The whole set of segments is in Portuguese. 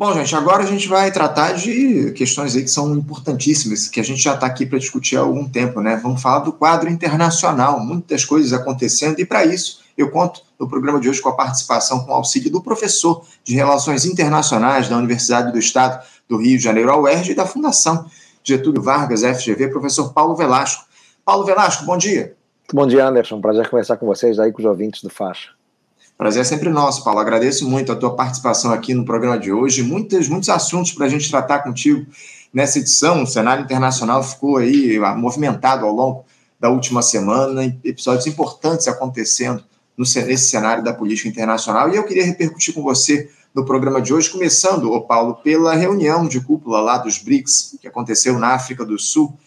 Bom, gente, agora a gente vai tratar de questões aí que são importantíssimas, que a gente já está aqui para discutir há algum tempo, né? Vamos falar do quadro internacional, muitas coisas acontecendo, e para isso eu conto no programa de hoje com a participação, com o auxílio do professor de Relações Internacionais da Universidade do Estado do Rio de Janeiro, a UERJ, e da Fundação Getúlio Vargas, FGV, professor Paulo Velasco. Paulo Velasco, bom dia. Bom dia, Anderson. Prazer conversar com vocês aí, com os ouvintes do Faixa. Prazer é sempre nosso, Paulo. Agradeço muito a tua participação aqui no programa de hoje. Muitos, muitos assuntos para a gente tratar contigo nessa edição. O cenário internacional ficou aí ah, movimentado ao longo da última semana, episódios importantes acontecendo no, nesse cenário da política internacional. E eu queria repercutir com você no programa de hoje, começando, ô Paulo, pela reunião de cúpula lá dos BRICS, que aconteceu na África do Sul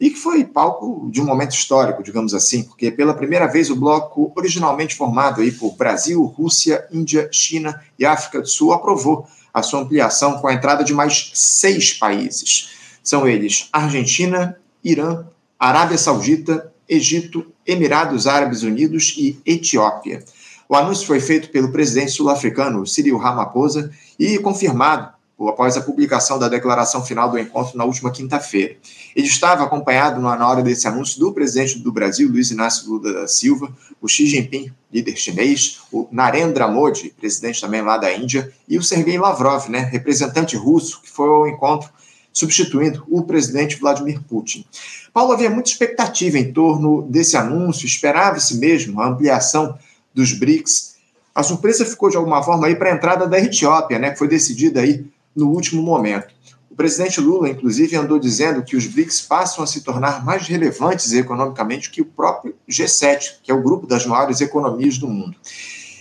e que foi palco de um momento histórico, digamos assim, porque pela primeira vez o bloco originalmente formado aí por Brasil, Rússia, Índia, China e África do Sul aprovou a sua ampliação com a entrada de mais seis países. São eles Argentina, Irã, Arábia Saudita, Egito, Emirados Árabes Unidos e Etiópia. O anúncio foi feito pelo presidente sul-africano Cyril Ramaphosa e confirmado após a publicação da declaração final do encontro na última quinta-feira. Ele estava acompanhado, na hora desse anúncio, do presidente do Brasil, Luiz Inácio Lula da Silva, o Xi Jinping, líder chinês, o Narendra Modi, presidente também lá da Índia, e o Sergei Lavrov, né, representante russo, que foi ao encontro substituindo o presidente Vladimir Putin. Paulo, havia muita expectativa em torno desse anúncio, esperava-se mesmo a ampliação dos BRICS. A surpresa ficou, de alguma forma, aí para a entrada da Etiópia, né, que foi decidida aí no último momento. O presidente Lula, inclusive, andou dizendo que os BRICS passam a se tornar mais relevantes economicamente que o próprio G7, que é o grupo das maiores economias do mundo.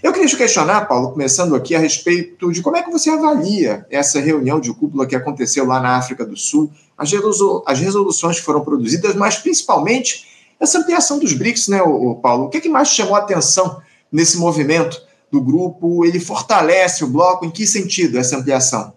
Eu queria te questionar, Paulo, começando aqui a respeito de como é que você avalia essa reunião de cúpula que aconteceu lá na África do Sul, as, resoluções que foram produzidas, mas principalmente essa ampliação dos BRICS, né, Paulo? O que, é que mais chamou a atenção nesse movimento do grupo? Ele fortalece o bloco? Em que sentido essa ampliação?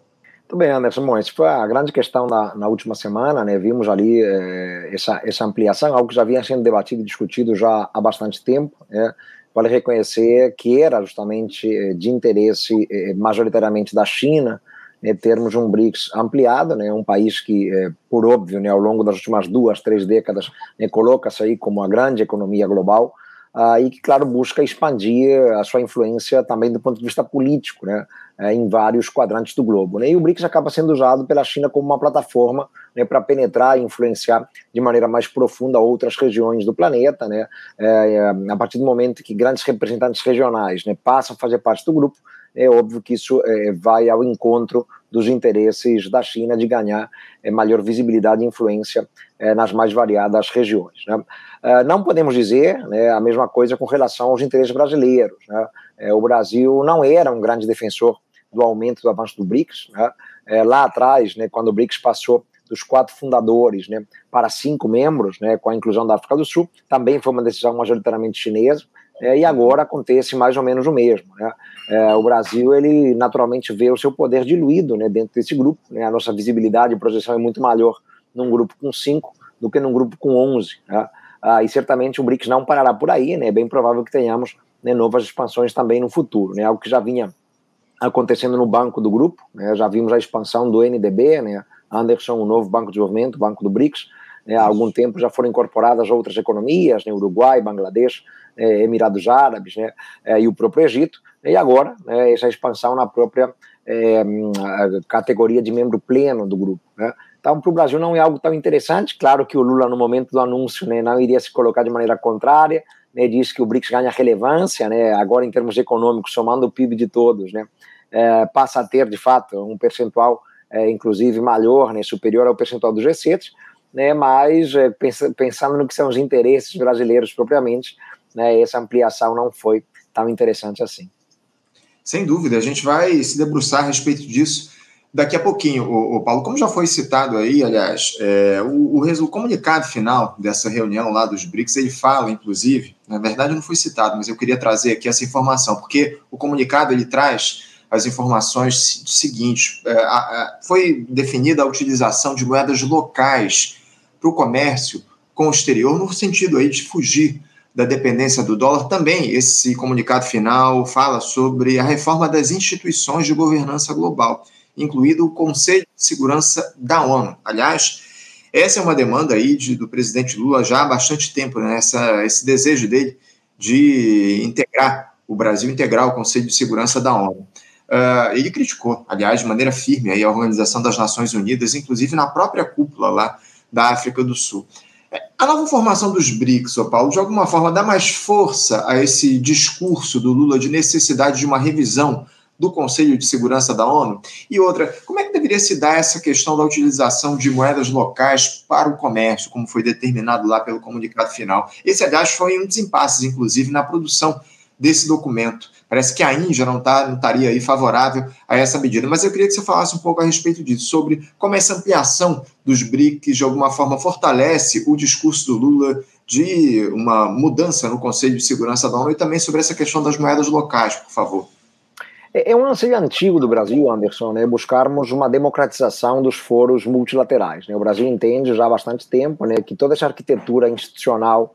Muito bem, Anderson. Bom, essa foi a grande questão da, na última semana, né? Vimos ali eh, essa, essa ampliação, algo que já vinha sendo debatido e discutido já há bastante tempo. Né? Vale reconhecer que era justamente eh, de interesse eh, majoritariamente da China né, termos um BRICS ampliado, né? Um país que, por óbvio, né, ao longo das últimas duas, três décadas, né, coloca-se aí como a grande economia global. Uh, e que, claro, busca expandir a sua influência também do ponto de vista político, né? é, em vários quadrantes do globo. Né? E o BRICS acaba sendo usado pela China como uma plataforma né, para penetrar e influenciar de maneira mais profunda outras regiões do planeta. Né? É, é, a partir do momento que grandes representantes regionais né, passam a fazer parte do grupo, é óbvio que isso é, vai ao encontro dos interesses da China de ganhar é, maior visibilidade e influência é, nas mais variadas regiões. Né? É, não podemos dizer né, a mesma coisa com relação aos interesses brasileiros. Né? É, o Brasil não era um grande defensor do aumento do avanço do BRICS. Né? É, lá atrás, né, quando o BRICS passou dos quatro fundadores né, para cinco membros, com a inclusão da África do Sul, também foi uma decisão majoritariamente chinesa, é, e agora acontece mais ou menos o mesmo. Né? É, o Brasil, ele naturalmente vê o seu poder diluído né, dentro desse grupo, né? a nossa visibilidade e projeção é muito maior num grupo com cinco do que num grupo com onze. Né? Ah, e certamente o BRICS não parará por aí, né? é bem provável que tenhamos né, novas expansões também no futuro, né? algo que já vinha acontecendo no banco do grupo, né? já vimos a expansão do NDB, né? Anderson, o novo Banco de Desenvolvimento, Banco do BRICS, né? há algum tempo já foram incorporadas outras economias, né? Uruguai, Bangladesh, eh, Emirados Árabes né? Eh, e o próprio Egito, e agora né? essa expansão na própria eh, categoria de membro pleno do grupo. Né? Então, para o Brasil não é algo tão interessante, claro que o Lula no momento do anúncio né, não iria se colocar de maneira contrária, né, diz que o BRICS ganha relevância, né, agora em termos econômicos, somando o PIB de todos, né, é, passa a ter, de fato, um percentual, é, inclusive, maior, né, superior ao percentual do G7, né, mas é, pensando no que são os interesses brasileiros propriamente, né, essa ampliação não foi tão interessante assim. Sem dúvida, a gente vai se debruçar a respeito disso daqui a pouquinho, o, Paulo. Como já foi citado aí, aliás, é, o, o, o, comunicado final dessa reunião lá dos BRICS, ele fala, inclusive, na verdade não foi citado, mas eu queria trazer aqui essa informação, porque o comunicado ele traz as informações seguintes. É, a, a, foi definida a utilização de moedas locais para o comércio com o exterior, no sentido aí de fugir da dependência do dólar. Também esse comunicado final fala sobre a reforma das instituições de governança global incluído o Conselho de Segurança da ONU. Aliás, essa é uma demanda aí de, do presidente Lula já há bastante tempo, né? Essa, esse desejo dele de integrar o Brasil, integrar o Conselho de Segurança da ONU. Uh, ele criticou, aliás, de maneira firme aí, a Organização das Nações Unidas, inclusive na própria cúpula lá da África do Sul. A nova formação dos BRICS, ô Paulo, de alguma forma dá mais força a esse discurso do Lula de necessidade de uma revisão do Conselho de Segurança da ONU? E outra, como é que deveria se dar essa questão da utilização de moedas locais para o comércio, como foi determinado lá pelo comunicado final? Esse, aliás, foi um dos impasses, inclusive, na produção desse documento. Parece que a Índia não, tá, não estaria aí favorável a essa medida. Mas eu queria que você falasse um pouco a respeito disso, sobre como essa ampliação dos BRICS, de alguma forma, fortalece o discurso do Lula de uma mudança no Conselho de Segurança da ONU e também sobre essa questão das moedas locais, por favor. É, é um anseio antigo do Brasil, Anderson, né, buscarmos uma democratização dos foros multilaterais. Né? O Brasil entende já há bastante tempo né, que toda essa arquitetura institucional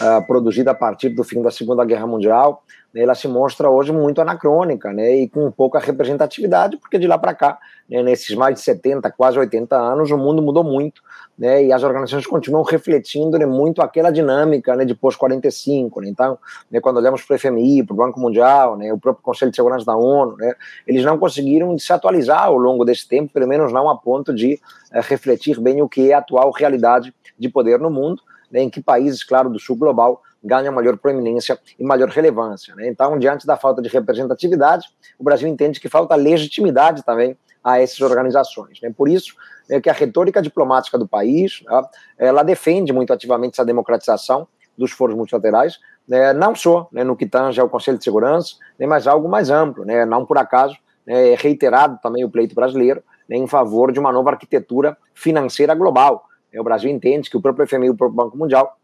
uh, produzida a partir do fim da Segunda Guerra Mundial né, ela se mostra hoje muito anacrônica, né, e com pouca representatividade, porque de lá para cá, né, nesses mais de 70, quase 80 anos, o mundo mudou muito, né, e as organizações continuam refletindo né, muito aquela dinâmica né, de pós-45. Né, então, né, quando olhamos para o FMI, para o Banco Mundial, né, o próprio Conselho de Segurança da ONU, né, eles não conseguiram se atualizar ao longo desse tempo, pelo menos não a ponto de é, refletir bem o que é a atual realidade de poder no mundo, né, em que países, claro, do sul global ganha maior proeminência e maior relevância. Né? Então, diante da falta de representatividade, o Brasil entende que falta legitimidade também a essas organizações. Né? Por isso, é que a retórica diplomática do país, né, ela defende muito ativamente essa democratização dos foros multilaterais, né, não só né, no que tange ao Conselho de Segurança, né, mas algo mais amplo. Né, não por acaso né, é reiterado também o pleito brasileiro né, em favor de uma nova arquitetura financeira global. O Brasil entende que o próprio FMI e o próprio Banco Mundial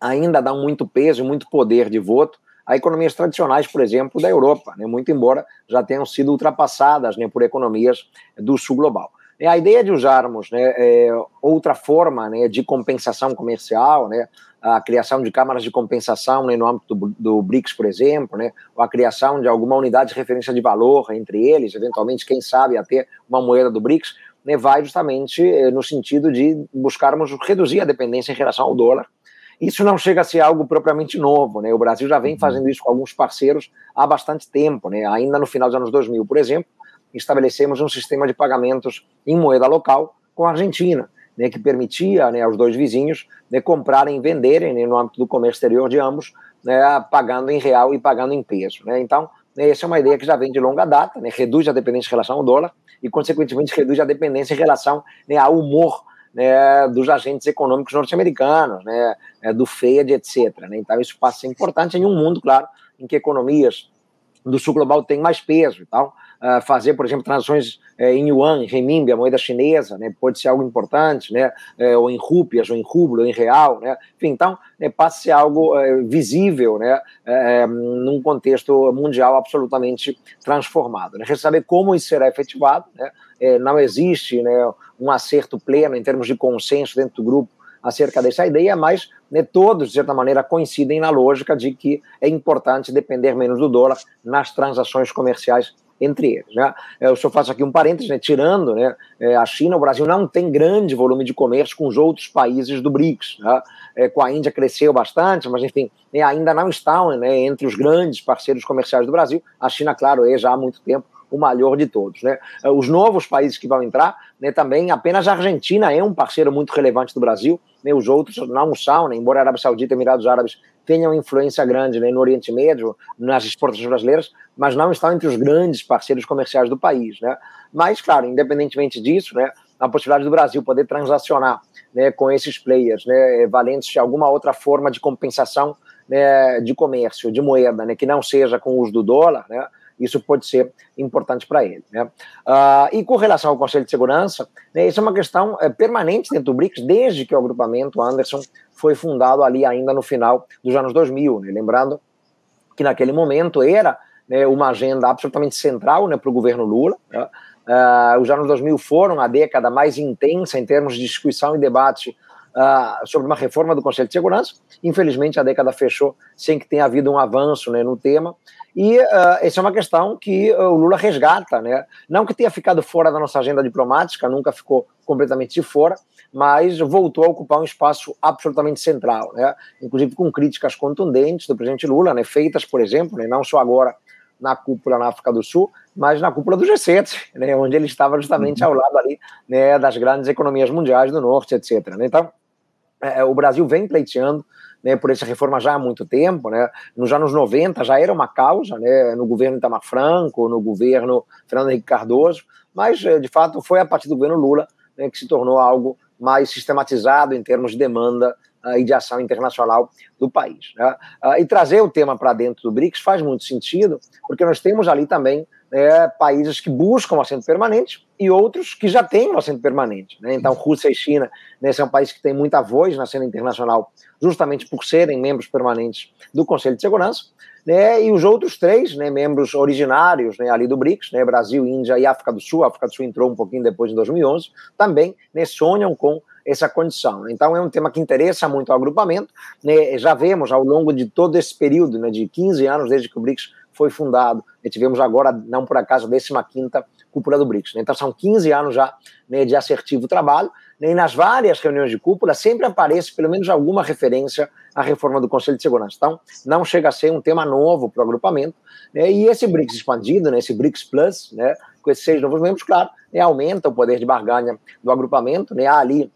ainda dão muito peso muito poder de voto a economias tradicionais, por exemplo, da Europa, né, muito embora já tenham sido ultrapassadas né, por economias do sul global. E a ideia de usarmos né, é, outra forma né, de compensação comercial, né, a criação de câmaras de compensação né, no âmbito do, do, BRICS, por exemplo, né, ou a criação de alguma unidade de referência de valor entre eles, eventualmente, quem sabe, até uma moeda do BRICS, né, vai justamente eh, no sentido de buscarmos reduzir a dependência em relação ao dólar isso não chega a ser algo propriamente novo, né? O Brasil já vem uhum. fazendo isso com alguns parceiros há bastante tempo, né? Ainda no final dos anos 2000, por exemplo, estabelecemos um sistema de pagamentos em moeda local com a Argentina, né, que permitia né, aos dois vizinhos né, comprarem e venderem né, no âmbito do comércio exterior de ambos, né, pagando em real e pagando em peso. Né? Então, né, essa é uma ideia que já vem de longa data, né, reduz a dependência em relação ao dólar e, consequentemente, reduz a dependência em relação né, ao humor né, dos agentes econômicos norte-americanos, né, é, do FED, etc. Né? Então, isso passa a ser importante em um mundo, claro, em que economias do sul global têm mais peso e tal. Uh, fazer, por exemplo, transações uh, em yuan, em renminbi, a moeda chinesa, né, pode ser algo importante, né, uh, ou em rúpias, ou em rublo, ou em real, né, enfim, então, né, passa a ser algo eh, visível, né, eh, num contexto mundial absolutamente transformado. Né. Resta saber como isso será efetivado, né, não existe né, um acerto pleno em termos de consenso dentro do grupo acerca dessa ideia, mas né, todos, de certa maneira, coincidem na lógica de que é importante depender menos do dólar nas transações comerciais entre eles. Né? Eu só faço aqui um parênteses, né? tirando né, é, a China, o Brasil não tem grande volume de comércio com os outros países do BRICS. Né? É, com a Índia cresceu bastante, mas enfim, né, ainda não estão né, entre os grandes parceiros comerciais do Brasil. A China, claro, é já há muito tempo o maior de todos. Né? Os novos países que vão entrar, né, também apenas a Argentina é um parceiro muito relevante do Brasil, né, os outros não são, né, embora a Arábia Saudita e Emirados Árabes tenham influência grande né, no Oriente Médio, nas exportações brasileiras, mas não estão entre os grandes parceiros comerciais do país. Né? Mas, claro, independentemente disso, né, a possibilidade do Brasil poder transacionar né, com esses players, né, valentes de alguma outra forma de compensação né, de comércio, de moeda, né, que não seja com o uso do dólar, né, isso pode ser importante para ele. Né? Uh, e com relação ao Conselho de Segurança, né, isso é uma questão é, permanente dentro do BRICS, desde que o agrupamento Anderson foi fundado ali ainda no final dos anos 2000. Né? Lembrando que naquele momento era né, uma agenda absolutamente central né, para o governo Lula. Né? Uh, os anos 2000 foram a década mais intensa em termos de discussão e debate uh, sobre uma reforma do Conselho de Segurança. Infelizmente, a década fechou sem que tenha havido um avanço né, no tema. E uh, essa é uma questão que o Lula resgata, né? Não que tenha ficado fora da nossa agenda diplomática, nunca ficou completamente de fora, mas voltou a ocupar um espaço absolutamente central, né? Inclusive com críticas contundentes do presidente Lula, né? Feitas, por exemplo, né? não só agora na cúpula na África do Sul, mas na cúpula do G7, né, onde ele estava justamente ao lado ali né, das grandes economias mundiais do Norte, etc. Né. Então, é, o Brasil vem pleiteando né, por essa reforma já há muito tempo, né, nos anos 90 já era uma causa, né, no governo Itamar Franco, no governo Fernando Henrique Cardoso, mas é, de fato foi a partir do governo Lula né, que se tornou algo mais sistematizado em termos de demanda uh, e de ação internacional do país. Né? Uh, e trazer o tema para dentro do BRICS faz muito sentido, porque nós temos ali também né, países que buscam um assento permanente e outros que já têm um assento permanente. Né? Então, Rússia e China né, são países que têm muita voz na cena internacional, justamente por serem membros permanentes do Conselho de Segurança. Né, e os outros três né, membros originários né, ali do BRICS, né, Brasil, Índia e África do Sul, a África do Sul entrou um pouquinho depois, em 2011, também né, sonham com essa condição. Então, é um tema que interessa muito ao agrupamento. Né? Já vemos ao longo de todo esse período, né, de 15 anos desde que o BRICS foi fundado, e tivemos agora, não por acaso, a 15 cúpula do BRICS. Né? Então, são 15 anos já né, de assertivo trabalho, né? e nas várias reuniões de cúpula sempre aparece pelo menos alguma referência à reforma do Conselho de Segurança. Então, não chega a ser um tema novo para o agrupamento. Né? E esse BRICS expandido, né, esse BRICS Plus, né, com esses seis novos membros, claro, né, aumenta o poder de barganha do agrupamento. Né? Há ali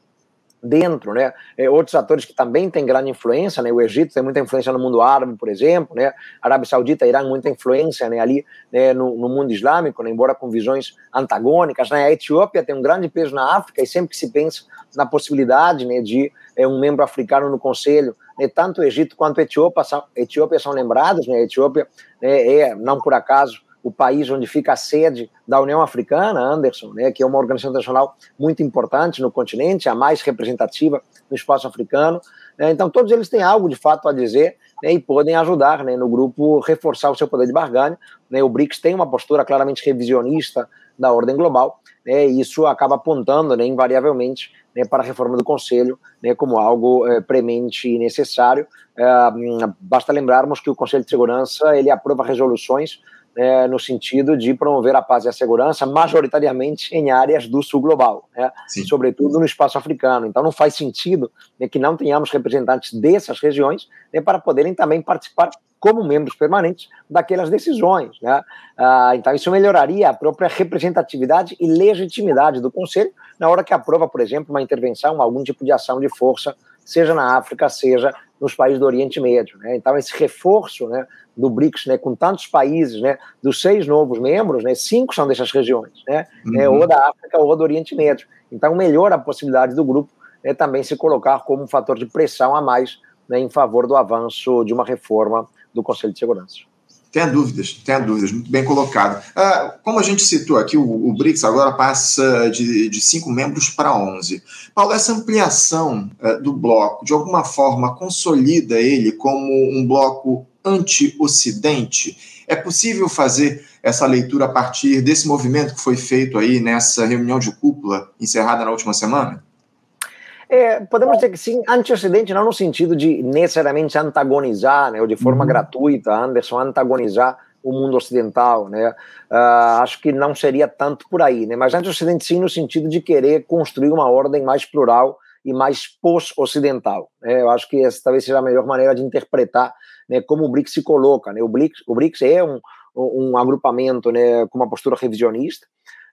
dentro, né? É, outros atores que também têm grande influência, né? O Egito tem muita influência no mundo árabe, por exemplo, né? A Arábia Saudita, Irã, muita influência, né? Ali né? No, no, mundo islâmico, né? embora com visões antagônicas, né? A Etiópia tem um grande peso na África e sempre que se pensa na possibilidade, né? De é, um membro africano no Conselho, né? Tanto o Egito quanto a Etiópia são, Etiópia são lembrados, né? A Etiópia né? é, não por acaso, o país onde fica a sede da União Africana, Anderson, né, que é uma organização internacional muito importante no continente, a mais representativa no espaço africano. Né, então, todos eles têm algo de fato a dizer né, e podem ajudar né, no grupo reforçar o seu poder de barganha. Né, o BRICS tem uma postura claramente revisionista da ordem global, né, e isso acaba apontando né, invariavelmente né, para a reforma do Conselho né, como algo é, premente e necessário. É, basta lembrarmos que o Conselho de Segurança ele aprova resoluções é, no sentido de promover a paz e a segurança, majoritariamente em áreas do sul global, né? sobretudo no espaço africano. Então, não faz sentido né, que não tenhamos representantes dessas regiões né, para poderem também participar como membros permanentes daquelas decisões. Né? Ah, então, isso melhoraria a própria representatividade e legitimidade do Conselho na hora que aprova, por exemplo, uma intervenção, algum tipo de ação de força, seja na África, seja nos países do Oriente Médio. Né? Então, esse reforço né, do BRICS, né, com tantos países, né, dos seis novos membros, né, cinco são dessas regiões, né, é, uhum. ou da África ou do Oriente Médio. Então, melhora a possibilidade do grupo né, também se colocar como um fator de pressão a mais né, em favor do avanço de uma reforma do Conselho de Segurança. Tenha dúvidas, tenha dúvidas, muito bem colocado. Ah, como a gente citou aqui, o, o BRICS agora passa de, de cinco membros para 11. Paulo, essa ampliação uh, do bloco, de alguma forma, consolida ele como um bloco anti-Ocidente? É possível fazer essa leitura a partir desse movimento que foi feito aí nessa reunião de cúpula encerrada na última semana? É, podemos dizer que sim, anti-Ocidente não no sentido de necessariamente antagonizar, né, ou de forma uhum. gratuita, Anderson, antagonizar o mundo ocidental, né? Uh, acho que não seria tanto por aí, né? Mas anti-Ocidente sim no sentido de querer construir uma ordem mais plural e mais pós-ocidental. Né? Eu acho que essa talvez seja a melhor maneira de interpretar né, como o BRICS se coloca. Né? O, BRICS, o BRICS é um, um agrupamento né, com uma postura revisionista,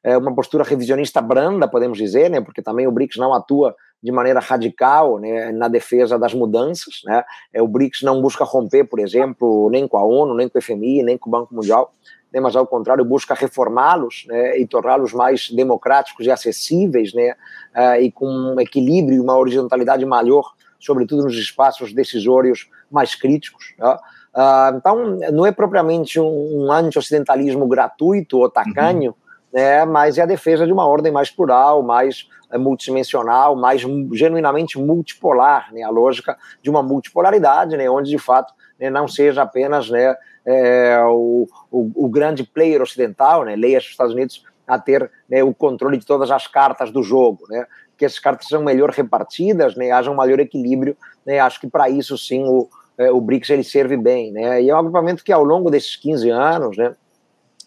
é uma postura revisionista branda, podemos dizer, né, porque também o BRICS não atua de maneira radical né, na defesa das mudanças. Né? É, o BRICS não busca romper, por exemplo, nem com a ONU, nem com o FMI, nem com o Banco Mundial, né, mas ao contrário busca reformá-los né, e torná-los mais democráticos e acessíveis, né, uh, e com um equilíbrio e uma horizontalidade maior, sobretudo nos espaços decisórios mais críticos. Né? Uh, então, não é propriamente um, um anti-ocidentalismo gratuito ou tacanho, uhum. Né, mas é a defesa de uma ordem mais plural, mais é, multidimensional, mais genuinamente multipolar, né, a lógica de uma multipolaridade, né, onde de fato né, não seja apenas né, é, o, o, o, grande player ocidental, né, leia os Estados Unidos, a ter né, o controle de todas as cartas do jogo, né? Que essas cartas sejam melhor repartidas, né? Haja um maior equilíbrio, né? Acho que para isso sim o, é, o BRICS ele serve bem, né? E é um agrupamento que ao longo desses 15 anos, né?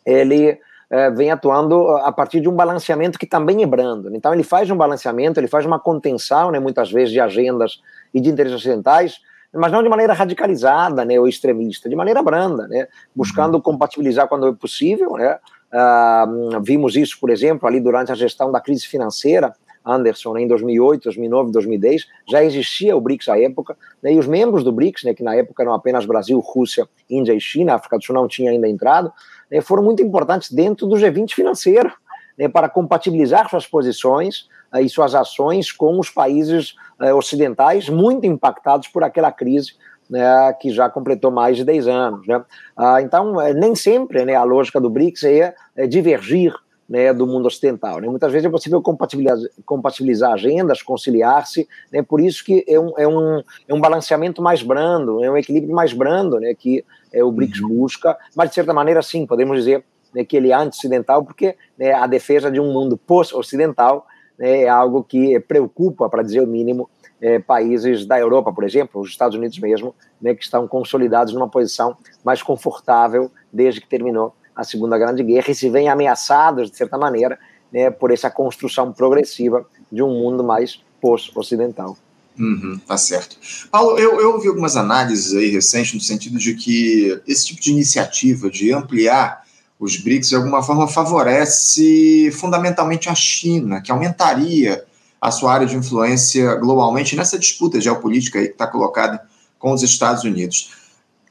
Ele é, vem atuando a partir de um balanceamento que também é brando. Então ele faz um balanceamento, ele faz uma contenção, né? Muitas vezes de agendas e de interesses ocidentais mas não de maneira radicalizada né, ou extremista, de maneira branda, né, buscando uhum. compatibilizar quando é possível. Né, uh, vimos isso, por exemplo, ali durante a gestão da crise financeira, Anderson, em 2008, 2009, 2010, já existia o BRICS à época, né, e os membros do BRICS, né, que na época eram apenas Brasil, Rússia, Índia e China, a África do Sul não tinha ainda entrado, né, foram muito importantes dentro do G20 financeiro, né, para compatibilizar suas posições uh, e suas ações com os países uh, ocidentais muito impactados por aquela crise né, que já completou mais de 10 anos. Né? Uh, então, eh, nem sempre né, a lógica do BRICS é, é divergir né, do mundo ocidental. Né? Muitas vezes é possível compatibilizar, compatibilizar agendas, conciliar-se, né? por isso que é um, é, um, é um balanceamento mais brando, é um equilíbrio mais brando né, que é, o BRICS uhum. busca, mas de certa maneira, sim, podemos dizer né, que ele é anti-ocidental, porque né, a defesa de um mundo pós-ocidental né, é algo que preocupa, para dizer o mínimo, é, países da Europa, por exemplo, os Estados Unidos mesmo, né, que estão consolidados numa posição mais confortável desde que terminou a Segunda Grande Guerra e se veem ameaçados, de certa maneira, né, por essa construção progressiva de um mundo mais pós-ocidental. Uhum, tá certo. Paulo, eu, eu ouvi algumas análises aí recentes no sentido de que esse tipo de iniciativa de ampliar os BRICS de alguma forma favorece fundamentalmente a China, que aumentaria a sua área de influência globalmente nessa disputa geopolítica aí que está colocada com os Estados Unidos.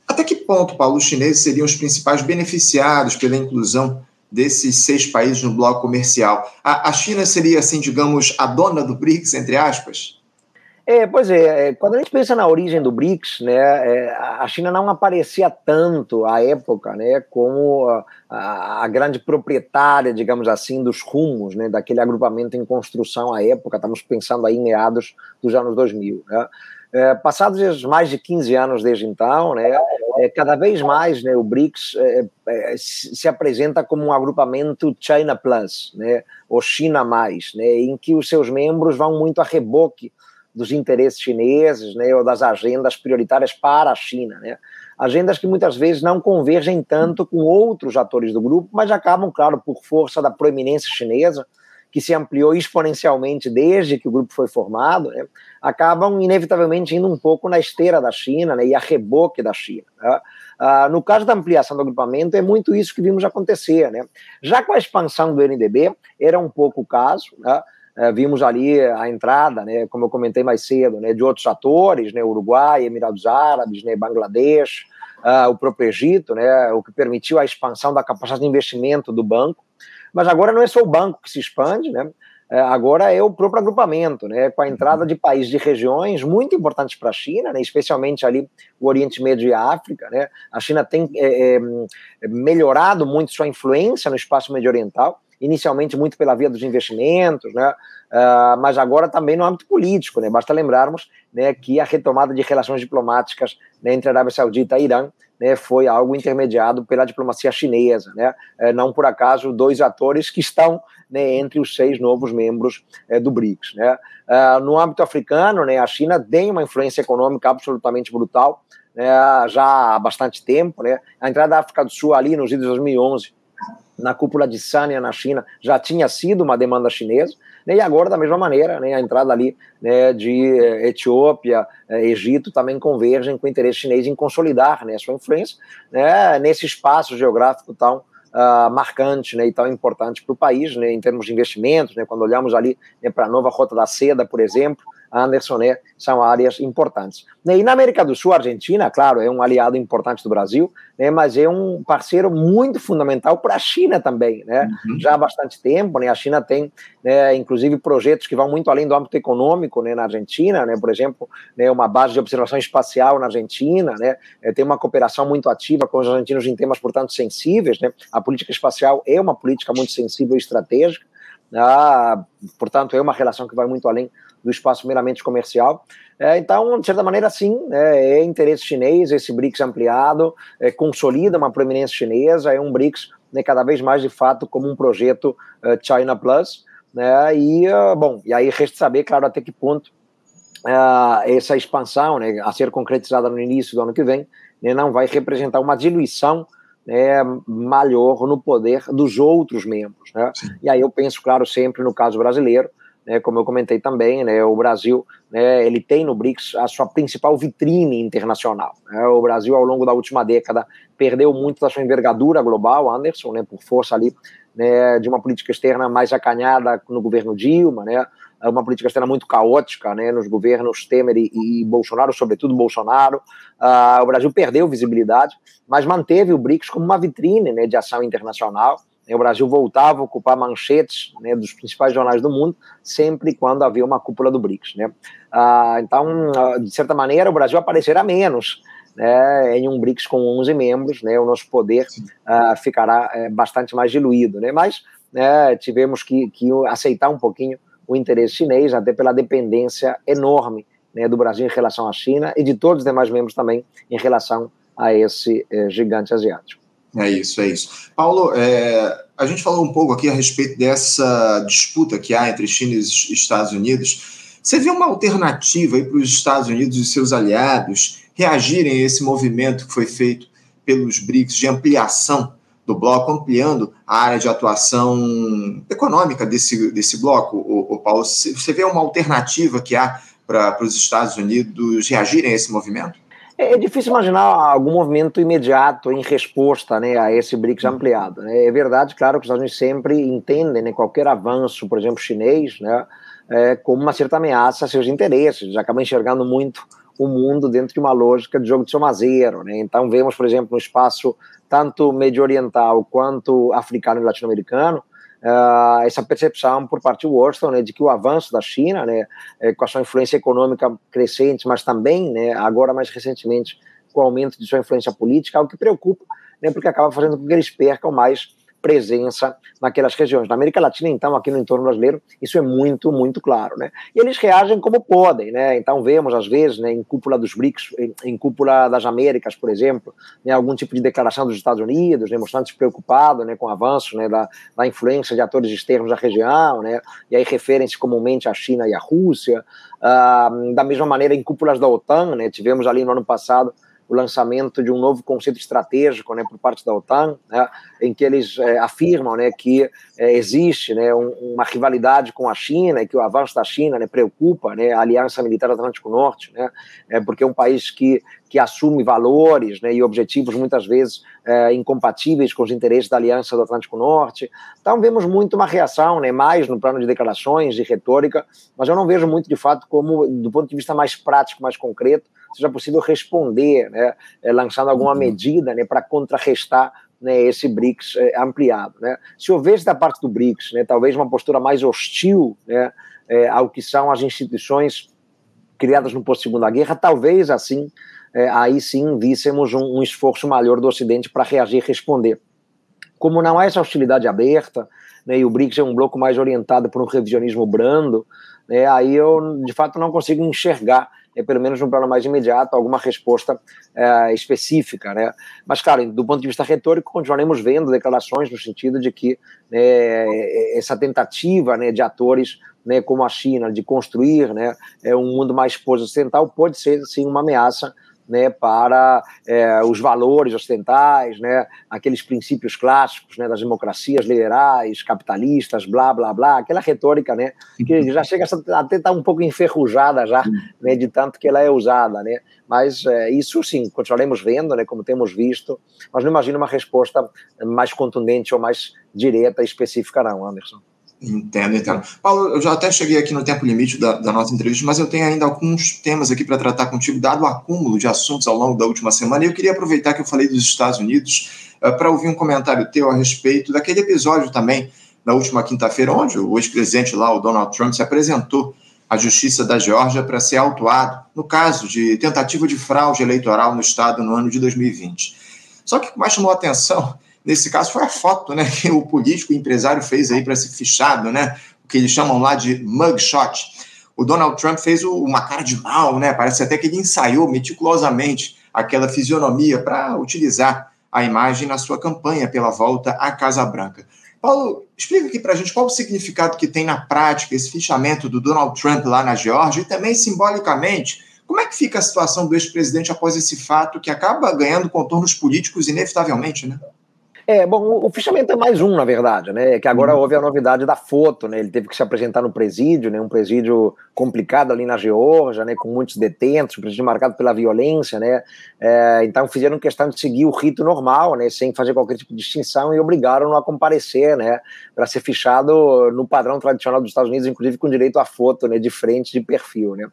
Até que ponto, Paulo, os chineses seriam os principais beneficiados pela inclusão desses seis países no bloco comercial? A, a China seria, assim, digamos, a dona do BRICS, entre aspas? É, pois é, é, quando a gente pensa na origem do BRICS, né, é, a China não aparecia tanto à época, né, como a, a, grande proprietária, digamos assim, dos rumos, né, daquele agrupamento em construção à época, estamos pensando aí em meados dos anos 2000, né. É, passados mais de 15 anos desde então, né, é, cada vez mais né, o BRICS é, é se apresenta como um agrupamento China Plus, né, ou China Mais, né, em que os seus membros vão muito a reboque dos interesses chineses, né, ou das agendas prioritárias para a China, né? Agendas que muitas vezes não convergem tanto com outros atores do grupo, mas acabam, claro, por força da proeminência chinesa, que se ampliou exponencialmente desde que o grupo foi formado, né, acabam inevitavelmente indo um pouco na esteira da China né, e a reboque da China. Né? No caso da ampliação do agrupamento, é muito isso que vimos acontecer. Né? Já com a expansão do NDB, era um pouco o caso. Né? Vimos ali a entrada, né, como eu comentei mais cedo, né, de outros atores, né, Uruguai, Emirados Árabes, né, Bangladesh, uh, o próprio Egito, né, o que permitiu a expansão da capacidade de investimento do banco. Mas agora não é só o banco que se expande, né, é, agora é o próprio agrupamento, né, com a entrada de países de regiões muito importantes para a China, né, especialmente ali o Oriente Médio e a África. Né, a China tem é, é, melhorado muito sua influência no espaço medio oriental inicialmente muito pela via dos investimentos, né? Uh, mas agora também no âmbito político. Né? Basta lembrarmos né, que a retomada de relações diplomáticas né, entre a Arábia Saudita e Irã né, foi algo intermediado pela diplomacia chinesa. Né? Uh, não por acaso, dois atores que estão né, entre os seis novos membros uh, do BRICS. Né? Ah, no âmbito africano, né, a China tem uma influência econômica absolutamente brutal né, já há bastante tempo. Né? A entrada da África do Sul ali nos de 2011 na cúpula de Sanya, na China, já tinha sido uma demanda chinesa, né, e agora, da mesma maneira, né, a entrada ali né, de eh, Etiópia, eh, Egito, também convergem com o interesse chinês em consolidar né, sua influência né, nesse espaço geográfico tão uh, marcante né, e tão importante para o país, né, em termos de investimentos, né, quando olhamos ali né, para a nova Rota da Seda, por exemplo, Anderson, né, são áreas importantes. E na América do Sul, a Argentina, claro, é um aliado importante do Brasil, né, mas é um parceiro muito fundamental para a China também, né, uhum. já há bastante tempo, né, a China tem, né, inclusive, projetos que vão muito além do âmbito econômico, né, na Argentina, né, por exemplo, né, uma base de observação espacial na Argentina, né, é, tem uma cooperação muito ativa com os argentinos em temas, portanto, sensíveis, né, a política espacial é uma política muito sensível e estratégica, Ah, portanto, é uma relação que vai muito além do espaço meramente comercial. É, então, de certa maneira, sim, é, é, interesse chinês, esse BRICS ampliado, é, consolida uma proeminência chinesa, é um BRICS né, cada vez mais, de fato, como um projeto uh, China Plus, né, e, uh, bom, e aí resta saber, claro, até que ponto uh, essa expansão, né, a ser concretizada no início do ano que vem, né, não vai representar uma diluição né, maior no poder dos outros membros. Né? E aí eu penso, claro, sempre no caso brasileiro, né, como eu comentei também, né, o Brasil né, ele tem no BRICS a sua principal vitrine internacional. Né, o Brasil, ao longo da última década, perdeu muito da sua envergadura global, Anderson, né, por força ali né, de uma política externa mais acanhada no governo Dilma, uma política externa muito caótica nos governos Temer e, e Bolsonaro, sobretudo Bolsonaro. Uh, o Brasil perdeu visibilidade, mas manteve o BRICS como uma vitrine de ação internacional o Brasil voltava a ocupar manchetes né, dos principais jornais do mundo, sempre quando havia uma cúpula do BRICS. Né? Ah, então, ah, de certa maneira, o Brasil aparecerá menos né, em um BRICS com 11 membros, né, o nosso poder ah, ficará é, bastante mais diluído. Né? Mas né, tivemos que, que aceitar um pouquinho o interesse chinês, até pela dependência enorme né, do Brasil em relação à China e de todos os demais membros também em relação a esse eh, gigante asiático. É isso, é isso. Paulo, é, a gente falou um pouco aqui a respeito dessa disputa que há entre China e Estados Unidos. Você vê uma alternativa para os Estados Unidos e seus aliados reagirem a esse movimento que foi feito pelos BRICS de ampliação do bloco, ampliando a área de atuação econômica desse, desse bloco, o, Paulo? Você vê uma alternativa que há para os Estados Unidos reagirem a esse movimento? É, é difícil imaginar algum movimento imediato em resposta né, a esse BRICS ampliado. Né? É verdade, claro, que os Estados Unidos sempre entendem né, qualquer avanço, por exemplo, chinês, né, é, como uma certa ameaça a seus interesses. Eles acabam enxergando muito o mundo dentro de uma lógica de jogo de soma zero. Né? Então, vemos, por exemplo, no espaço tanto medio oriental quanto africano e latino-americano, uh, essa percepção por parte de Washington né, de que o avanço da China, né, eh, com a sua influência econômica crescente, mas também, né, agora mais recentemente, com o aumento de sua influência política, é algo que preocupa, né, porque acaba fazendo com que eles percam mais presença naquelas regiões. Na América Latina, então, aqui no entorno brasileiro, isso é muito, muito claro, né? E eles reagem como podem, né? Então, vemos, às vezes, né, em cúpula dos BRICS, em, em cúpula das Américas, por exemplo, né, algum tipo de declaração dos Estados Unidos, né, mostrando-se preocupado né, com o avanço né, da, da influência de atores externos da região, né? E aí referem-se comumente à China e à Rússia. Ah, da mesma maneira, em cúpulas da OTAN, né? Tivemos ali no ano passado o lançamento de um novo conceito estratégico né, por parte da OTAN, né, em que eles é, afirmam né, que é, existe né, um, uma rivalidade com a China e que o avanço da China né, preocupa né, a Aliança Militar Atlântico Norte, né, é, porque é um país que, que assume valores né, e objetivos muitas vezes é, incompatíveis com os interesses da Aliança do Atlântico Norte. Então vemos muito uma reação, né, mais no plano de declarações e retórica, mas eu não vejo muito de fato como, do ponto de vista mais prático, mais concreto, seja possível responder, né, é, lançando alguma uhum. medida né, para contrarrestar né, esse BRICS é, ampliado. Né. Se houvesse da parte do BRICS, né, talvez uma postura mais hostil né, é, ao que são as instituições criadas no pós-segunda guerra, talvez assim, é, aí sim víssemos um, um esforço maior do Ocidente para reagir e responder. Como não há essa hostilidade aberta, né, e o BRICS é um bloco mais orientado por um revisionismo brando, né, aí eu de fato não consigo enxergar é, pelo menos no plano mais imediato, alguma resposta é, específica. Né? Mas, claro, do ponto de vista retórico, continuaremos vendo declarações no sentido de que né, essa tentativa né, de atores né, como a China de construir né, é um mundo mais pós-ocidental pode ser, sim, uma ameaça né, para é, os valores ocidentais, né, aqueles princípios clássicos né, das democracias liberais, capitalistas, blá, blá, blá, aquela retórica né, que já chega a até estar tá um pouco enferrujada já, né, de tanto que ela é usada. Né, mas é, isso sim, continuaremos vendo, né, como temos visto, mas não imagino uma resposta mais contundente ou mais direta e específica não, Anderson. Entendo, entendo. Paulo, eu já até cheguei aqui no tempo limite da, da nossa entrevista, mas eu tenho ainda alguns temas aqui para tratar contigo, dado o acúmulo de assuntos ao longo da última semana. E eu queria aproveitar que eu falei dos Estados Unidos uh, eh, para ouvir um comentário teu a respeito daquele episódio também, na última quinta-feira, onde o ex-presidente lá, o Donald Trump, se apresentou à Justiça da Geórgia para ser autuado no caso de tentativa de fraude eleitoral no estado no ano de 2020. Só que o que mais chamou a atenção nesse caso foi a foto né, que o político o empresário fez aí para ser fichado, né, o que eles chamam lá de mugshot. O Donald Trump fez uma cara de mal, né, parece até que ele ensaiou meticulosamente aquela fisionomia para utilizar a imagem na sua campanha pela volta à Casa Branca. Paulo, explica aqui para a gente qual o significado que tem na prática esse fichamento do Donald Trump lá na Geórgia e também simbolicamente como é que fica a situação do ex-presidente após esse fato que acaba ganhando contornos políticos inevitavelmente, né? É, bom, o fichamento é mais um, na verdade, né? Que agora uhum. houve a novidade da foto, né? Ele teve que se apresentar no presídio, né? Um presídio complicado ali na Geórgia, né? Com muitos detentos, um presídio marcado pela violência, né? É, então fizeram questão de seguir o rito normal, né? Sem fazer qualquer tipo de distinção e obrigaram-no a comparecer, né? Para ser fichado no padrão tradicional dos Estados Unidos, inclusive com direito à foto, né? De frente, de perfil, né?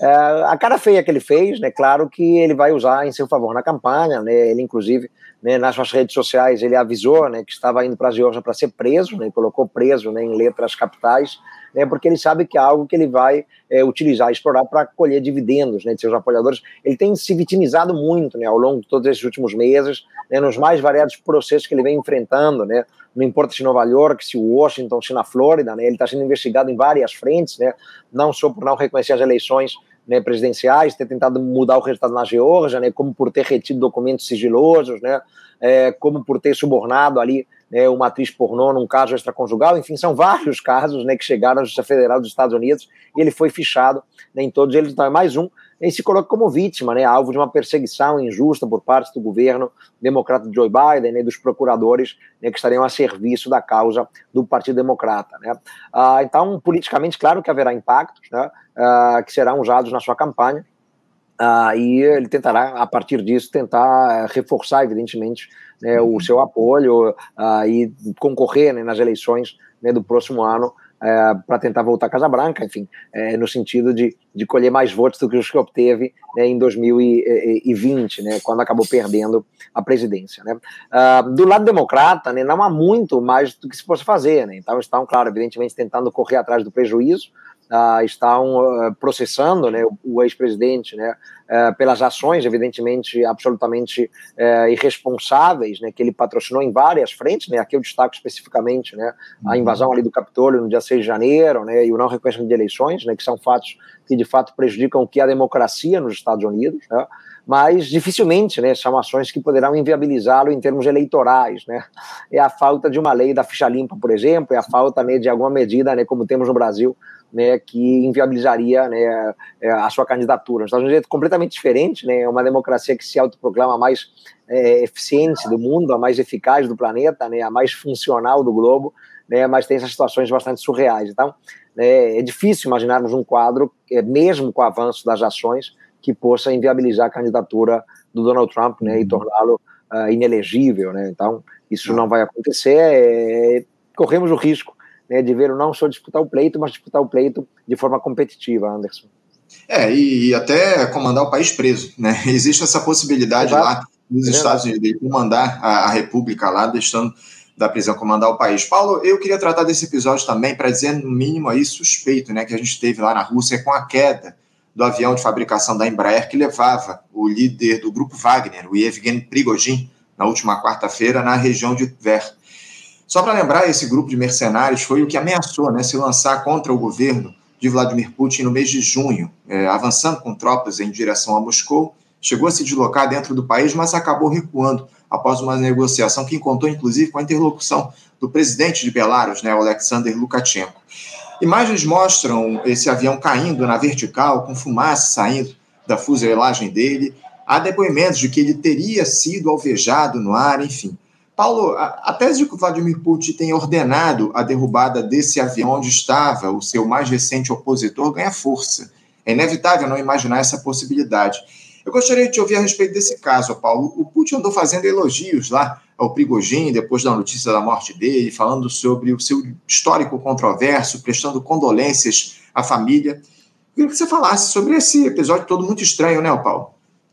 É, a cara feia que ele fez, né? Claro que ele vai usar em seu favor na campanha, né? Ele inclusive né, nas suas redes sociais ele avisou né, que estava indo para a Geórgia para ser preso, né, colocou preso né, em letras capitais, né, porque ele sabe que é algo que ele vai é, utilizar, explorar para colher dividendos né, de seus apoiadores. Ele tem se vitimizado muito né, ao longo de todos esses últimos meses, né, nos mais variados processos que ele vem enfrentando, né, não importa se Nova York, se Washington, se na Flórida, né, ele está sendo investigado em várias frentes, né, não só por não reconhecer as eleições né, presidenciais, ter tentado mudar o resultado na Geórgia, né, como por ter retido documentos sigilosos, né, é, como por ter subornado ali né, uma atriz pornô num caso extraconjugal, enfim, são vários casos né, que chegaram à Justiça Federal dos Estados Unidos e ele foi fichado né, em todos eles, então é mais um, e se coloca como vítima, né, alvo de uma perseguição injusta por parte do governo democrata de Joe Biden e né, dos procuradores né, que estariam a serviço da causa do Partido Democrata. Né. Ah, então, politicamente, claro que haverá impactos né, ah, que serão usados na sua campanha, ah, e ele tentará, a partir disso, tentar reforçar, evidentemente, né, o seu apoio ah, e concorrer né, nas eleições né, do próximo ano é, para tentar voltar à Casa Branca, enfim, é, no sentido de, de colher mais votos do que os que obteve né, em 2020, né, quando acabou perdendo a presidência. Né. Uh, do lado democrata, né, não há muito mais do que se possa fazer. Né, então estão, claro, evidentemente tentando correr atrás do prejuízo, uh, estão uh, processando né, o, o ex-presidente né, uh, pelas ações, evidentemente, absolutamente irresponsáveis, né, que ele patrocinou em várias frentes. Né, aqui eu destaco especificamente né, a uhum. invasão ali do Capitólio no dia 6 de janeiro né, e o não reconhecimento de eleições, né, que são fatos que de fato prejudicam o que é a democracia nos Estados Unidos. Né, mas dificilmente né, são ações que poderão inviabilizá-lo em termos eleitorais. Né? É a falta de uma lei da ficha limpa, por exemplo, é a falta né, de alguma medida, né, como temos no Brasil, né, que inviabilizaria né, é, a sua candidatura. Os Estados Unidos é completamente diferente, né, é uma democracia que se autoproclama a mais é, eficiente do mundo, a mais eficaz do planeta, né, a mais funcional do globo, né, mas tem essas situações bastante surreais. Então, é, é difícil imaginarmos um quadro, é, mesmo com o avanço das ações, que possa inviabilizar a candidatura do Donald Trump né, e uhum. torná-lo uh, inelegível. Né? Então, isso não vai acontecer. É, corremos o risco né, de ver não só disputar o pleito, mas disputar o pleito de forma competitiva, Anderson. É, e, e até comandar o país preso, né? Existe essa possibilidade Exato. lá nos é Estados Unidos de comandar a, a República lá, deixando da prisão comandar o país. Paulo, eu queria tratar desse episódio também para dizer, no mínimo, aí suspeito, né, que a gente teve lá na Rússia com a queda do avião de fabricação da Embraer que levava o líder do grupo Wagner, o Yevgeny Prigozhin, na última quarta-feira na região de Tver. Só para lembrar, esse grupo de mercenários foi o que ameaçou né, se lançar contra o governo de Vladimir Putin no mês de junho, é, avançando com tropas em direção a Moscou, chegou a se deslocar dentro do país, mas acabou recuando após uma negociação que contou, inclusive, com a interlocução do presidente de Belarus, né, Alexander Lukashenko. Imagens mostram esse avião caindo na vertical, com fumaça saindo da fuselagem dele. Há depoimentos de que ele teria sido alvejado no ar, enfim. Paulo, a, a tese de que o Vladimir Putin tenha ordenado a derrubada desse avião onde estava o seu mais recente opositor ganha força. É inevitável não imaginar essa possibilidade. Eu gostaria de te ouvir a respeito desse caso, Paulo. O Putin andou fazendo elogios lá ao Prigogine, depois da notícia da morte dele, falando sobre o seu histórico controverso, prestando condolências à família. Eu queria que você falasse sobre esse episódio todo muito estranho, né, Paulo?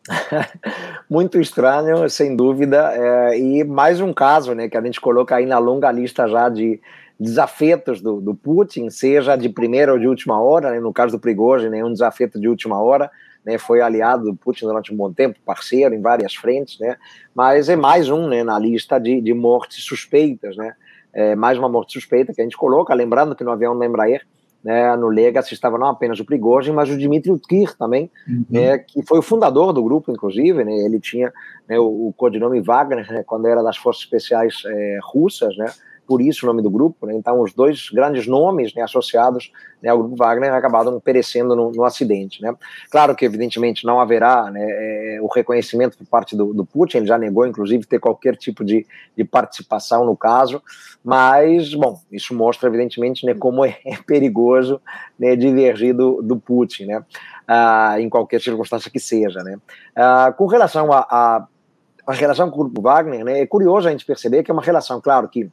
Muito estranho, sem dúvida, é, e mais um caso né, que a gente coloca aí na longa lista já de desafetos do, do Putin, seja de primeira ou de última hora, né, no caso do Prigozhin, né, um desafeto de última hora, né, foi aliado do Putin durante um bom tempo, parceiro em várias frentes, né, mas é mais um né, na lista de, de mortes suspeitas, né, é mais uma morte suspeita que a gente coloca, lembrando que no avião Embraer, né, no Legacy estava não apenas o Prigozhin, mas o Dmitry Utkir também, uhum. né, que foi o fundador do grupo, inclusive, né, ele tinha né, o, o codinome Wagner, né, quando era das forças especiais é, russas, né, por isso o nome do grupo. Né? Então, os dois grandes nomes né, associados né, ao grupo Wagner acabaram perecendo no, no acidente. Né? Claro que, evidentemente, não haverá né, é, o reconhecimento por parte do, do, Putin, ele já negou, inclusive, ter qualquer tipo de, de participação no caso, mas, bom, isso mostra, evidentemente, né, como é, é perigoso né, divergir do, do Putin, né, ah, em qualquer circunstância que seja. Né. Ah, com relação a, a a relação com o grupo Wagner, né, é curioso a gente perceber que é uma relação, claro, que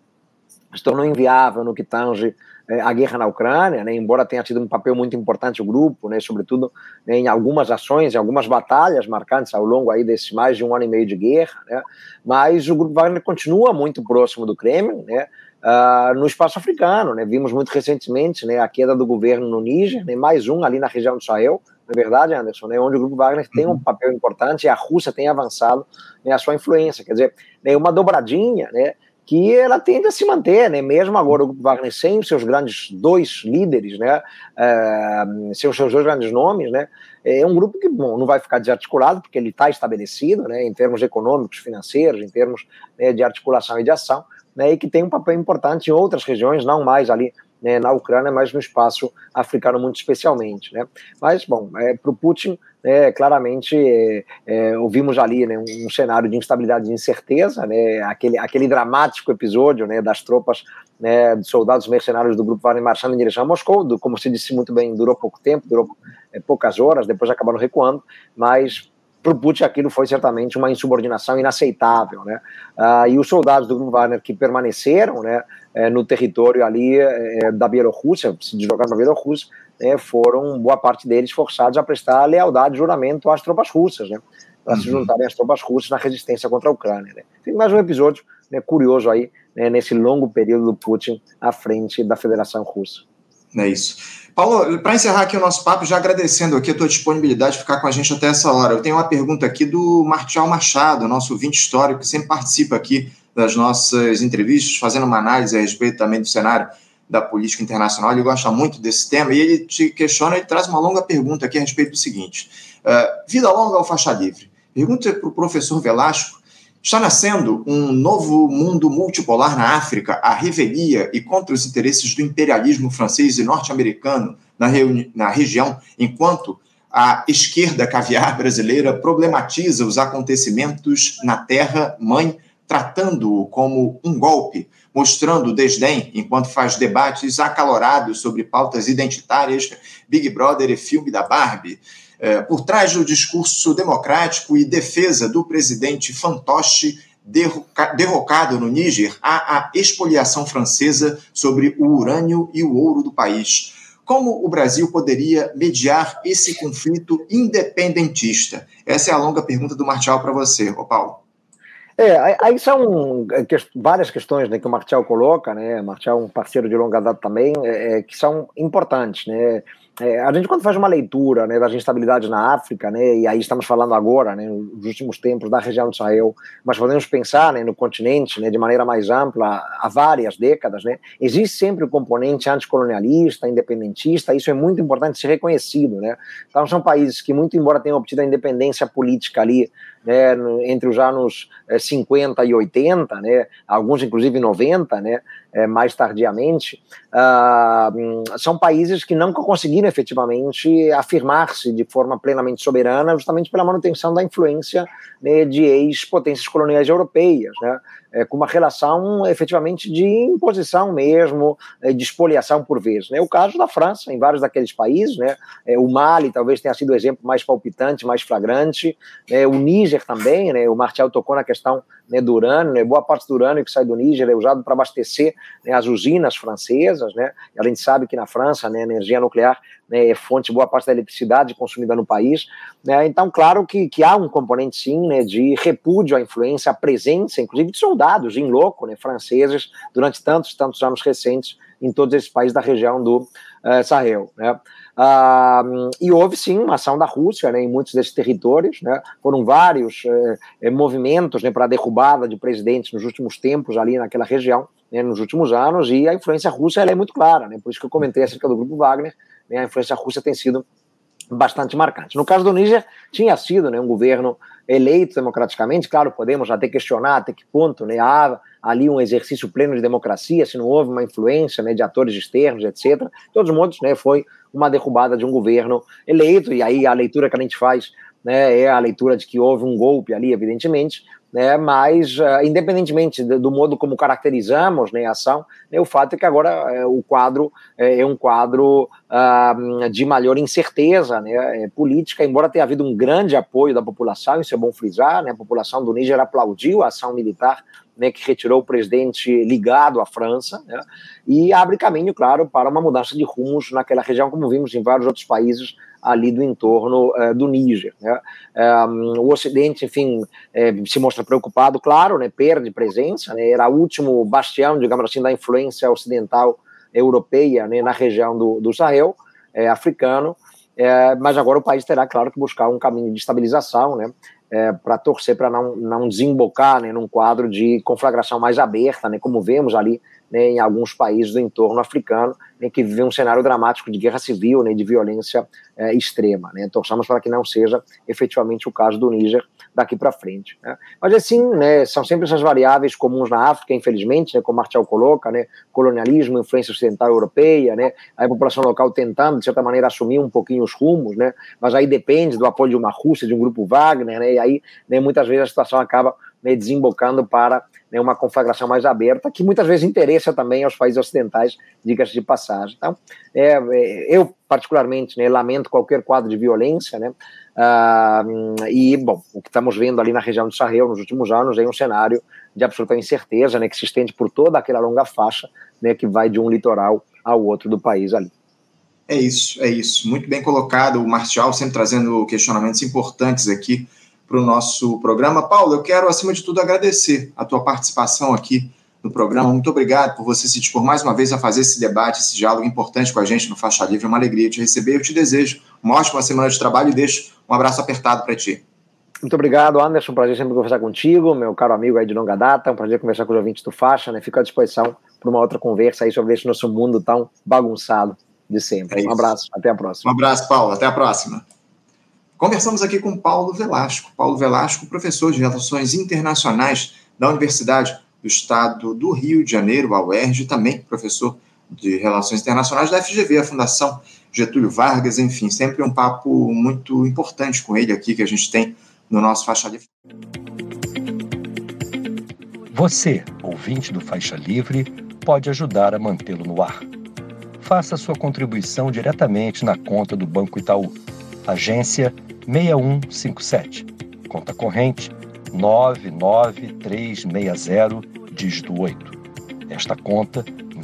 se tornou inviável no que tange é, a guerra na Ucrânia, né, embora tenha tido um papel muito importante o grupo, né, sobretudo né, em algumas ações, em algumas batalhas marcantes ao longo aí desses mais de um ano e meio de guerra, né, mas o grupo Wagner continua muito próximo do Kremlin, uh, no espaço africano, né, vimos muito recentemente a queda do governo no Níger, mais um ali na região do Sahel, na verdade, Anderson, onde o grupo Wagner tem um uhum. papel importante e a Rússia tem avançado a sua influência, quer dizer, uma dobradinha, né, que ela tende a se manter, né? mesmo agora o Wagner sem seus grandes dois líderes, né? É, sem os seus dois grandes nomes, né? é um grupo que bom, não vai ficar desarticulado, porque ele está estabelecido né? em termos econômicos, financeiros, em termos né, de articulação e de ação, né? e que tem um papel importante em outras regiões, não mais ali né, na Ucrânia, mas no espaço africano muito especialmente. Né? Mas, bom, é, para o Putin, é, claramente, é, é, ouvimos ali né, um, um, cenário de instabilidade e incerteza, né, aquele, aquele dramático episódio né, das tropas, né, de soldados mercenários do grupo Wagner marchando em direção a Moscou, do, como se disse muito bem, durou pouco tempo, durou é, poucas horas, depois acabaram recuando, mas para o Putin aquilo foi certamente uma insubordinação inaceitável, né? Ah, e os soldados do grupo Wagner que permaneceram, né, é, no território ali é, da Bielorrússia, se deslocaram para a Bielorrússia, né, foram boa parte deles forçados a prestar lealdade e juramento às tropas russas, né? Para uhum. se juntarem às tropas russas na resistência contra a Ucrânia. Né? Tem mais um episódio né, curioso aí né, nesse longo período do Putin à frente da Federação Russa. É isso. Paulo, para encerrar aqui o nosso papo, já agradecendo aqui a tua disponibilidade de ficar com a gente até essa hora. Eu tenho uma pergunta aqui do Martial Machado, nosso ouvinte histórico, que sempre participa aqui das nossas entrevistas, fazendo uma análise a respeito também do cenário da política internacional. Ele gosta muito desse tema e ele te questiona, ele traz uma longa pergunta aqui a respeito do seguinte: uh, vida longa ao faixa livre? Pergunta para o professor Velasco Está nascendo um novo mundo multipolar na África, a revelia e contra os interesses do imperialismo francês e norte-americano na, na região, enquanto a esquerda caviar brasileira problematiza os acontecimentos na terra-mãe, tratando-o como um golpe, mostrando desdém enquanto faz debates acalorados sobre pautas identitárias, Big Brother e filme da Barbie. É, por trás do discurso democrático e defesa do presidente fantoche derrocado no Níger, há a expoliação francesa sobre o urânio e o ouro do país. Como o Brasil poderia mediar esse conflito independentista? Essa é a longa pergunta do Martial para você, ô Paulo. É, aí são é, várias questões né, que o Martial coloca, né? Martial é um parceiro de longa data também, é, que são importantes, né? É, a gente quando faz uma leitura né, das instabilidades na África, né, e aí estamos falando agora, né, nos últimos tempos da região do Sahel, mas podemos pensar né, no continente né, de maneira mais ampla há várias décadas, né, existe sempre o componente anticolonialista, independentista, isso é muito importante ser reconhecido. Né? Então são países que, muito embora tenham obtido a independência política ali né, entre os anos 50 eh, e 80, né, alguns inclusive 90, né, eh, mais tardiamente, uh, são países que não conseguiram efetivamente afirmar-se de forma plenamente soberana, justamente pela manutenção da influência né, de ex-potências coloniais europeias. Né é, com uma relação efetivamente de imposição mesmo, é, de espoliação por vezes. Né? O caso da França, em vários daqueles países, né? É, o Mali talvez tenha sido o exemplo mais palpitante, mais flagrante, né? o Níger também, né? o Martial tocou na questão né, do urânio, né, boa parte do urânio que sai do Níger é usado para abastecer né, as usinas francesas, né, a gente sabe que na França né, a energia nuclear né, é fonte boa parte da eletricidade consumida no país, né, então claro que, que há um componente sim né, de repúdio à influência, à presença, inclusive de soldados em loco, né, franceses, durante tantos, tantos anos recentes em todos esses países da região do uh, Sahel. Né? Uh, e houve sim uma ação da Rússia né, em muitos desses territórios, né? foram vários uh, movimentos né, para a derrubada de presidentes nos últimos tempos ali naquela região, né, nos últimos anos, e a influência russa é muito clara, né, por isso que eu comentei acerca do Grupo Wagner, né, a influência russa tem sido bastante marcante. No caso do Níger, tinha sido né, um governo eleito democraticamente, claro, podemos até questionar até que ponto né, há ali um exercício pleno de democracia, se não houve uma influência né, de atores externos, etc. De todos os modos, né, foi uma derrubada de um governo eleito, e aí a leitura que a gente faz né, é a leitura de que houve um golpe ali, evidentemente, né, mas uh, independentemente do, do, modo como caracterizamos né, a ação, né, o fato é que agora uh, o quadro é, é um quadro uh, de maior incerteza né, política, embora tenha havido um grande apoio da população, isso é bom frisar, né, a população do Níger aplaudiu a ação militar né, que retirou o presidente ligado à França, né, e abre caminho, claro, para uma mudança de rumos naquela região, como vimos em vários outros países ali do entorno uh, do Níger. Né? Um, o Ocidente, enfim, é, se mostra preocupado, claro, né, perde presença, né, era o último bastião, digamos assim, da influência ocidental europeia né, na região do, do Sahel africano, mas agora o país terá, claro, que buscar um caminho de estabilização, né, é, para torcer para não, não desembocar né, num quadro de conflagração mais aberta, né, como vemos ali né, em alguns países do entorno africano, né, que vivem um cenário dramático de guerra civil, né, de violência é, extrema. Né, torçamos para que não seja efetivamente o caso do Níger daqui para frente. Né. Mas assim, né, são sempre essas variáveis comuns na África, infelizmente, né, como Martial coloca, né, colonialismo, influência ocidental europeia, né, a população local tentando, de certa maneira, assumir um pouquinho os rumos, né, mas aí depende do apoio de uma Rússia, de um grupo Wagner, né, e aí né, muitas vezes a situação acaba né, desembocando para né, uma conflagração mais aberta, que muitas vezes interessa também aos países ocidentais, diga-se de passagem. Então, é, é, eu, particularmente, né, lamento qualquer quadro de violência, né, uh, e, bom, o que estamos vendo ali na região do Sahel nos últimos anos é um cenário de absoluta incerteza, né, que se estende por toda aquela longa faixa, né, que vai de um litoral ao outro do país ali. É isso, é isso. Muito bem colocado, o Martial, sempre trazendo questionamentos importantes aqui para o nosso programa. Paulo, eu quero, acima de tudo, agradecer a tua participação aqui no programa. Muito obrigado por você se dispor mais uma vez a fazer esse debate, esse diálogo importante com a gente no Faixa Livre. É uma alegria te receber. Eu te desejo uma ótima semana de trabalho e deixo um abraço apertado para ti. Muito obrigado, Anderson. Um prazer sempre conversar contigo, meu caro amigo aí de longa data. Um prazer conversar com os ouvintes do Faixa, né? Fico à disposição para uma outra conversa aí sobre esse nosso mundo tão bagunçado de sempre. É um abraço, até a próxima. Um abraço, Paulo. Até a próxima. Conversamos aqui com Paulo Velasco. Paulo Velasco, professor de Relações Internacionais da Universidade do Estado do Rio de Janeiro, a UERJ, também professor de Relações Internacionais da FGV, a Fundação Getúlio Vargas, enfim, sempre um papo muito importante com ele aqui que a gente tem no nosso Faixa Livre. Você, ouvinte do Faixa Livre, pode ajudar a mantê-lo no ar. Faça sua contribuição diretamente na conta do Banco Itaú agência 6157, conta corrente 99360, dígito 8. Esta conta